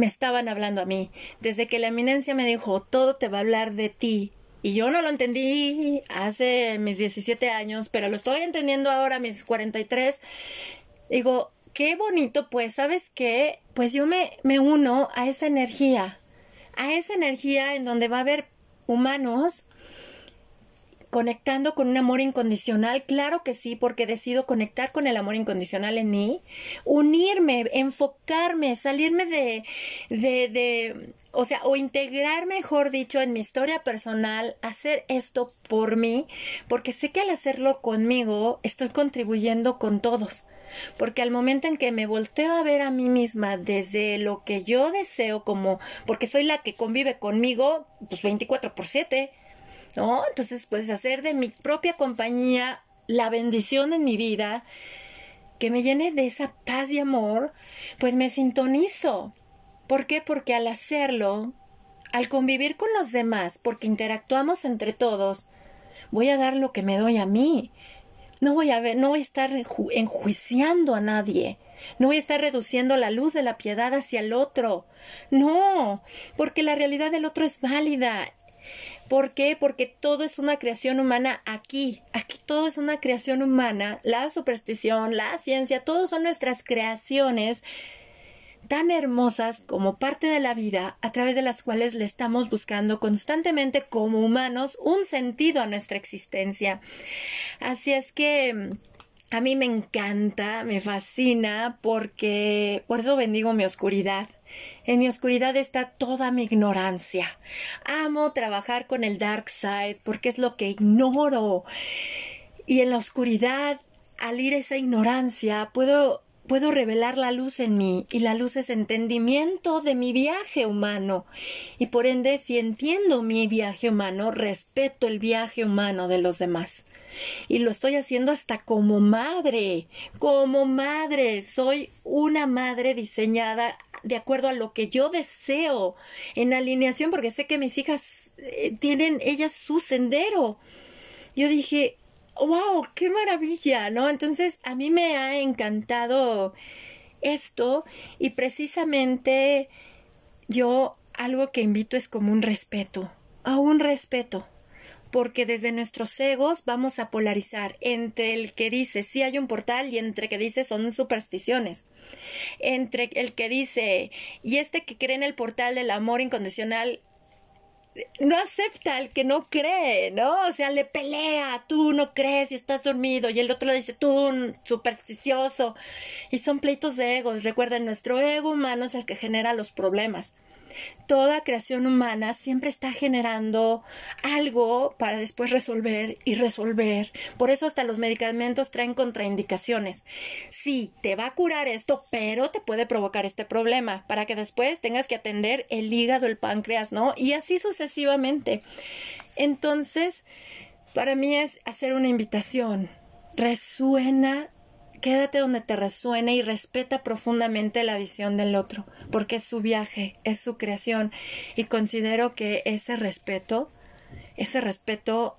me estaban hablando a mí. Desde que la eminencia me dijo, todo te va a hablar de ti. Y yo no lo entendí hace mis 17 años, pero lo estoy entendiendo ahora mis 43. Digo, qué bonito, pues, ¿sabes qué? Pues yo me, me uno a esa energía, a esa energía en donde va a haber humanos conectando con un amor incondicional, claro que sí, porque decido conectar con el amor incondicional en mí, unirme, enfocarme, salirme de, de, de, o sea, o integrar, mejor dicho, en mi historia personal, hacer esto por mí, porque sé que al hacerlo conmigo estoy contribuyendo con todos. Porque al momento en que me volteo a ver a mí misma desde lo que yo deseo como, porque soy la que convive conmigo, pues 24 por 7, ¿no? Entonces, pues hacer de mi propia compañía la bendición en mi vida, que me llene de esa paz y amor, pues me sintonizo. ¿Por qué? Porque al hacerlo, al convivir con los demás, porque interactuamos entre todos, voy a dar lo que me doy a mí. No voy a ver, no voy a estar enjuiciando a nadie. No voy a estar reduciendo la luz de la piedad hacia el otro. No, porque la realidad del otro es válida ¿Por qué? Porque todo es una creación humana aquí. Aquí todo es una creación humana. La superstición, la ciencia, todo son nuestras creaciones tan hermosas como parte de la vida a través de las cuales le estamos buscando constantemente como humanos un sentido a nuestra existencia. Así es que a mí me encanta, me fascina, porque por eso bendigo mi oscuridad. En mi oscuridad está toda mi ignorancia. Amo trabajar con el dark side porque es lo que ignoro. Y en la oscuridad, al ir esa ignorancia, puedo puedo revelar la luz en mí y la luz es entendimiento de mi viaje humano. Y por ende, si entiendo mi viaje humano, respeto el viaje humano de los demás. Y lo estoy haciendo hasta como madre, como madre. Soy una madre diseñada de acuerdo a lo que yo deseo, en alineación, porque sé que mis hijas eh, tienen ellas su sendero. Yo dije, wow, qué maravilla, ¿no? Entonces a mí me ha encantado esto y precisamente yo algo que invito es como un respeto, a un respeto, porque desde nuestros egos vamos a polarizar entre el que dice sí hay un portal y entre que dice son supersticiones, entre el que dice y este que cree en el portal del amor incondicional no acepta al que no cree, ¿no? O sea, le pelea, tú no crees y estás dormido, y el otro le dice, tú supersticioso. Y son pleitos de egos. Recuerden, nuestro ego humano es el que genera los problemas. Toda creación humana siempre está generando algo para después resolver y resolver. Por eso hasta los medicamentos traen contraindicaciones. Sí, te va a curar esto, pero te puede provocar este problema para que después tengas que atender el hígado, el páncreas, ¿no? Y así sucesivamente. Entonces, para mí es hacer una invitación. Resuena Quédate donde te resuene y respeta profundamente la visión del otro, porque es su viaje, es su creación. Y considero que ese respeto, ese respeto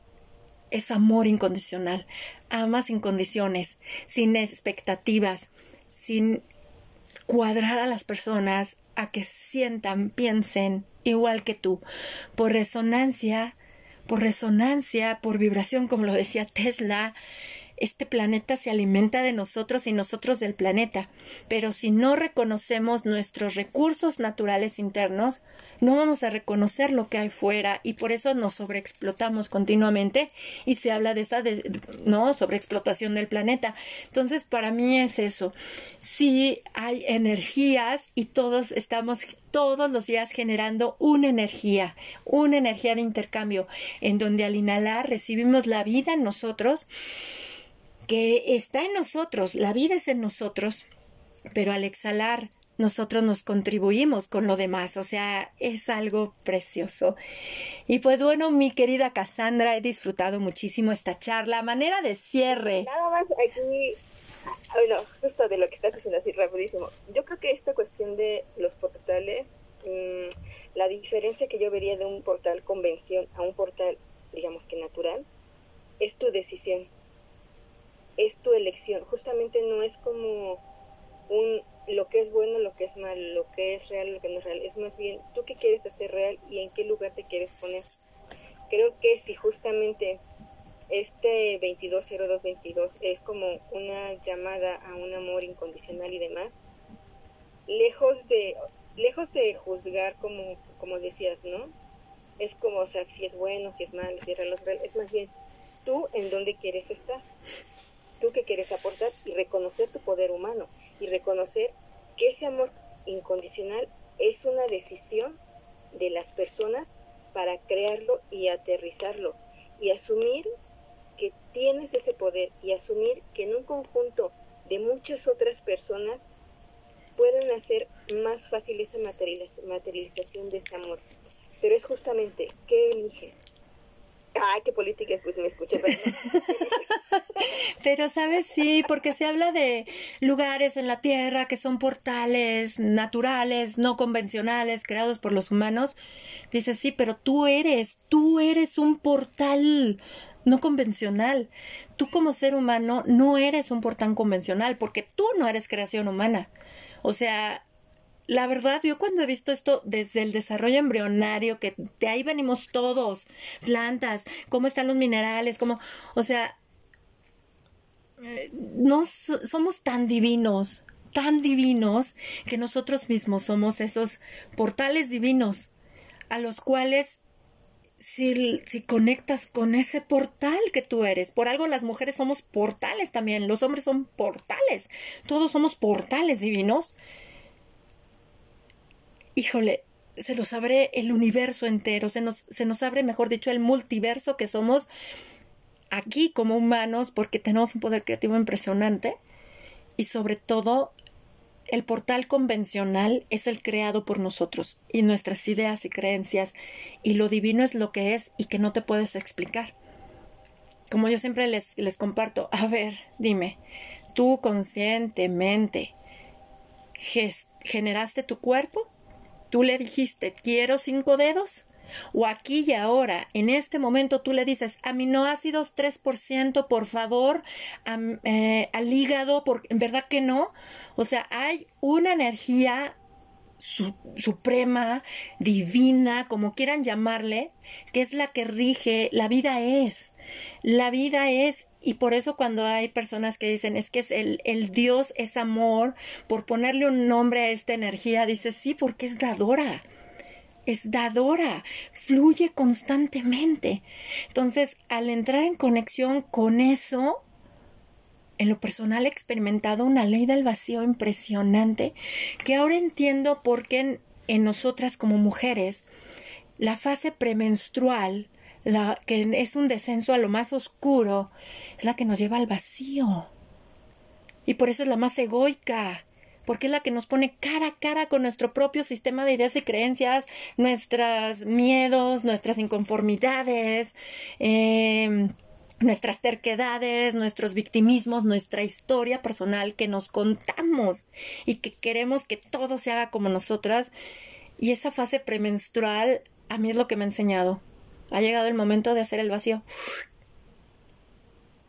es amor incondicional. Amas sin condiciones, sin expectativas, sin cuadrar a las personas a que sientan, piensen igual que tú, por resonancia, por resonancia, por vibración, como lo decía Tesla, este planeta se alimenta de nosotros y nosotros del planeta, pero si no reconocemos nuestros recursos naturales internos, no vamos a reconocer lo que hay fuera y por eso nos sobreexplotamos continuamente y se habla de esta no sobreexplotación del planeta. Entonces, para mí es eso. Si hay energías y todos estamos todos los días generando una energía, una energía de intercambio en donde al inhalar recibimos la vida en nosotros que está en nosotros, la vida es en nosotros, pero al exhalar nosotros nos contribuimos con lo demás, o sea, es algo precioso. Y pues bueno, mi querida Cassandra, he disfrutado muchísimo esta charla, manera de cierre. Nada más aquí, bueno, justo de lo que estás diciendo así rapidísimo. Yo creo que esta cuestión de los portales, mm, la diferencia que yo vería de un portal convención a un portal, digamos que natural, es tu decisión es tu elección. Justamente no es como un lo que es bueno, lo que es malo, lo que es real, lo que no es real. Es más bien tú qué quieres hacer real y en qué lugar te quieres poner. Creo que si justamente este 220222 es como una llamada a un amor incondicional y demás, lejos de lejos de juzgar como como decías, ¿no? Es como, o sea, si es bueno, si es malo, si es real, es más bien tú en dónde quieres estar tú que quieres aportar y reconocer tu poder humano y reconocer que ese amor incondicional es una decisión de las personas para crearlo y aterrizarlo y asumir que tienes ese poder y asumir que en un conjunto de muchas otras personas pueden hacer más fácil esa materialización de ese amor. Pero es justamente qué eliges, Ay, qué política, pues me escuché. Pero, sabes, sí, porque se habla de lugares en la Tierra que son portales naturales, no convencionales, creados por los humanos. Dices, sí, pero tú eres, tú eres un portal no convencional. Tú como ser humano no eres un portal convencional porque tú no eres creación humana. O sea, la verdad, yo cuando he visto esto desde el desarrollo embrionario, que de ahí venimos todos, plantas, cómo están los minerales, cómo, o sea, eh, no somos tan divinos, tan divinos, que nosotros mismos somos esos portales divinos a los cuales si, si, conectas con ese portal que tú eres. Por algo las mujeres somos portales también, los hombres son portales, todos somos portales divinos. Híjole, se nos abre el universo entero, se nos, se nos abre, mejor dicho, el multiverso que somos aquí como humanos porque tenemos un poder creativo impresionante y sobre todo el portal convencional es el creado por nosotros y nuestras ideas y creencias y lo divino es lo que es y que no te puedes explicar. Como yo siempre les, les comparto, a ver, dime, tú conscientemente generaste tu cuerpo, tú le dijiste quiero cinco dedos, o aquí y ahora, en este momento tú le dices aminoácidos 3%, por favor, eh, al hígado, porque en verdad que no. O sea, hay una energía suprema, divina, como quieran llamarle, que es la que rige, la vida es, la vida es, y por eso cuando hay personas que dicen es que es el, el Dios es amor, por ponerle un nombre a esta energía, dices sí, porque es dadora, es dadora, fluye constantemente. Entonces, al entrar en conexión con eso, en lo personal he experimentado una ley del vacío impresionante que ahora entiendo por qué en, nosotras como mujeres la fase premenstrual, la que es un descenso a lo más oscuro, es la que nos lleva al vacío. Y por eso es la más egoica, porque es la que nos pone cara a cara con nuestro propio sistema de ideas y creencias, nuestros miedos, nuestras inconformidades, em, nuestras terquedades, nuestros victimismos, nuestra historia personal que nos contamos y que queremos que todo se haga como nosotras. Y esa fase premenstrual a mí es lo que me ha enseñado. Ha llegado el momento de hacer el vacío.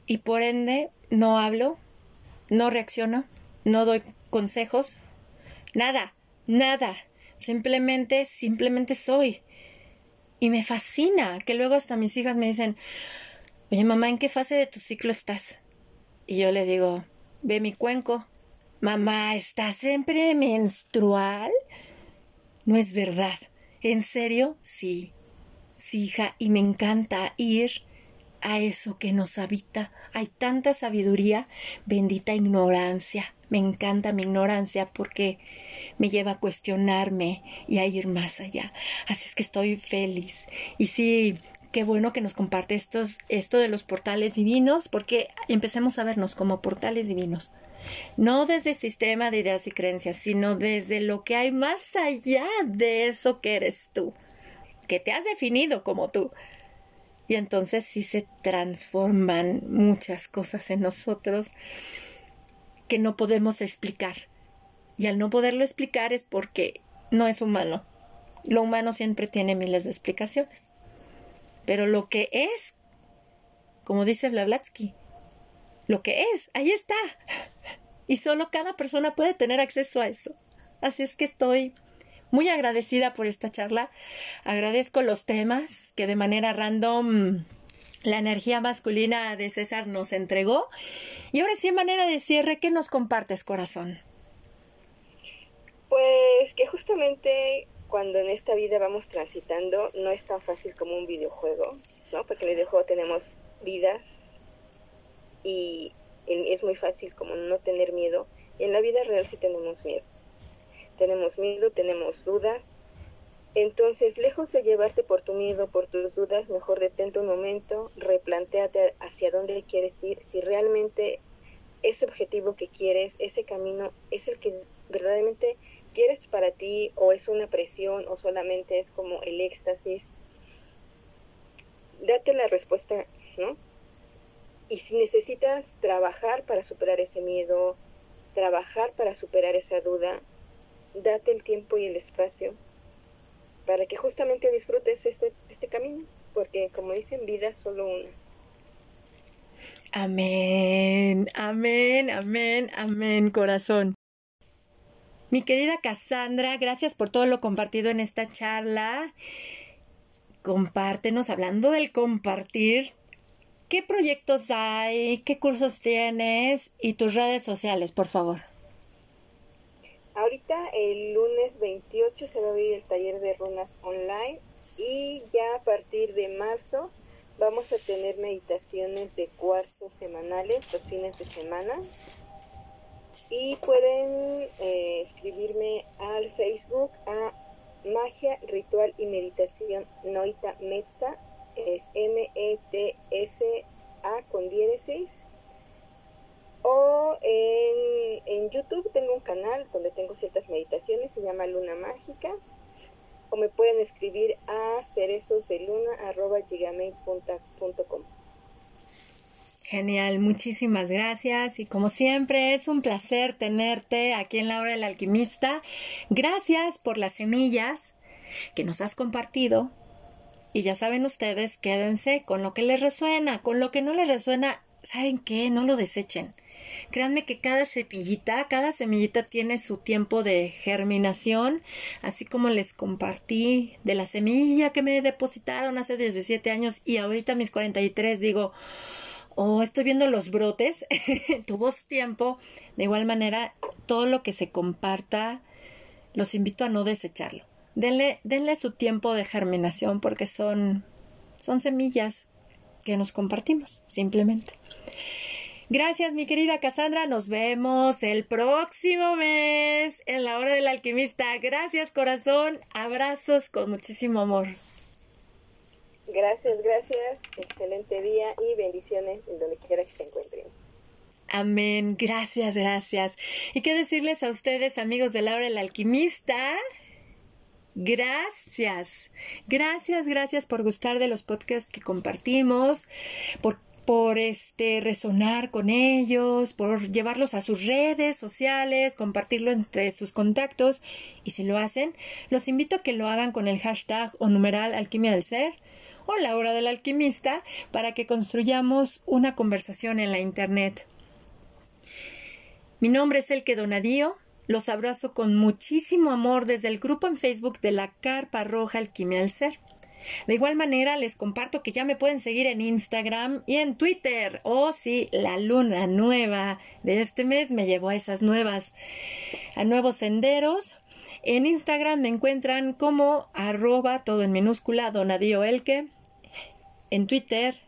Y por ende no hablo, no reacciono, no doy consejos, nada, nada. Simplemente, simplemente soy. Y me fascina que luego hasta mis hijas me dicen, oye mamá, ¿en qué fase de tu ciclo estás? Y yo le digo, ve mi cuenco. Mamá, ¿estás en premenstrual? No es verdad. ¿En serio? Sí. Sí, hija, y me encanta ir a eso que nos habita. Hay tanta sabiduría, bendita ignorancia. Me encanta mi ignorancia porque me lleva a cuestionarme y a ir más allá. Así es que estoy feliz. Y sí, qué bueno que nos comparte esto de los portales divinos, porque empecemos a vernos como portales divinos. No desde el sistema de ideas y creencias, sino desde lo que hay más allá de eso que eres tú, que te has definido como tú. Y entonces sí se transforman muchas cosas en nosotros que no podemos explicar. Y al no poderlo explicar es porque no es humano. Lo humano siempre tiene miles de explicaciones. Pero lo que es, como dice Blavatsky, lo que es, ahí está. Y solo cada persona puede tener acceso a eso. Así es que estoy muy agradecida por esta charla. Agradezco los temas que de manera random la energía masculina de César nos entregó. Y ahora sí, en manera de cierre, ¿qué nos compartes, corazón? Pues que justamente cuando en esta vida vamos transitando no es tan fácil como un videojuego, ¿no? Porque en el videojuego tenemos vidas y es muy fácil como no tener miedo. Y en la vida real sí tenemos miedo. Tenemos miedo, tenemos dudas, entonces, lejos de llevarte por tu miedo, por tus dudas, mejor detente un momento, replanteate hacia dónde quieres ir, si realmente ese objetivo que quieres, ese camino, es el que verdaderamente quieres para ti o es una presión o solamente es como el éxtasis. Date la respuesta, ¿no? Y si necesitas trabajar para superar ese miedo, trabajar para superar esa duda, date el tiempo y el espacio para que justamente disfrutes este, este camino, porque como dicen, vida solo una. Amén, amén, amén, amén, corazón. Mi querida Cassandra, gracias por todo lo compartido en esta charla. Compártenos, hablando del compartir, ¿qué proyectos hay? ¿Qué cursos tienes? Y tus redes sociales, por favor. Ahorita el lunes 28 se va a abrir el taller de runas online y ya a partir de marzo vamos a tener meditaciones de cuarzo semanales los fines de semana. Y pueden eh, escribirme al Facebook a Magia, Ritual y Meditación Noita Metza, es M-E-T-S-A con diéresis o en, YouTube tengo un canal donde tengo ciertas meditaciones, se llama Luna Mágica. O me pueden escribir a cerezosdeluna.com. Genial, muchísimas gracias y como siempre es un placer tenerte aquí en la hora del alquimista. Gracias por las semillas que nos has compartido y ya saben ustedes, quédense con lo que les resuena, con lo que no les resuena, ¿saben qué? No lo desechen. Créanme que cada semillita, cada semillita tiene su tiempo de germinación, así como les compartí de la semilla que me depositaron hace 17 años y ahorita mis 43 digo, oh, estoy viendo los brotes, tuvo su tiempo, de igual manera, todo lo que se comparta, los invito a no desecharlo. Denle, denle su tiempo de germinación porque son, son semillas que nos compartimos, simplemente. Gracias, mi querida Cassandra. Nos vemos el próximo mes en la hora del alquimista. Gracias, corazón. Abrazos con muchísimo amor. Gracias, gracias. Excelente día y bendiciones en donde quiera que se encuentren. Amén. Gracias, gracias. ¿Y qué decirles a ustedes, amigos de la hora del alquimista? Gracias, gracias, gracias por gustar de los podcasts que compartimos, por por este resonar con ellos, por llevarlos a sus redes sociales, compartirlo entre sus contactos y si lo hacen, los invito a que lo hagan con el hashtag o numeral alquimia del ser o la hora del alquimista para que construyamos una conversación en la internet. Mi nombre es Elke Donadío. Los abrazo con muchísimo amor desde el grupo en Facebook de la Carpa Roja Alquimia del Ser. De igual manera, les comparto que ya me pueden seguir en Instagram y en Twitter. Oh, sí, la luna nueva de este mes me llevó a esas nuevas, a nuevos senderos. En Instagram me encuentran como arroba todo en minúscula Donadío Elke. En Twitter,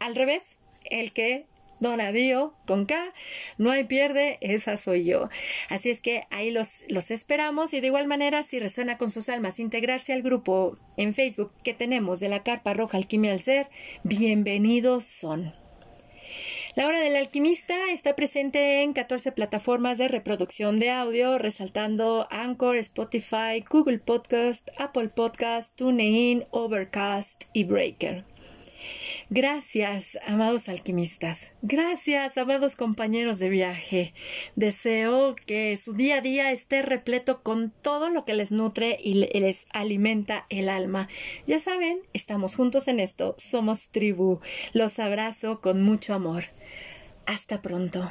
al revés, Elke Donadío con K, no hay pierde, esa soy yo. Así es que ahí los, los esperamos y de igual manera si resuena con sus almas integrarse al grupo en Facebook que tenemos de la Carpa Roja Alquimia al Ser, bienvenidos son. La Hora del Alquimista está presente en 14 plataformas de reproducción de audio, resaltando Anchor, Spotify, Google Podcast, Apple Podcast, TuneIn, Overcast y Breaker. Gracias, amados alquimistas. Gracias, amados compañeros de viaje. Deseo que su día a día esté repleto con todo lo que les nutre y les alimenta el alma. Ya saben, estamos juntos en esto. Somos tribu. Los abrazo con mucho amor. Hasta pronto.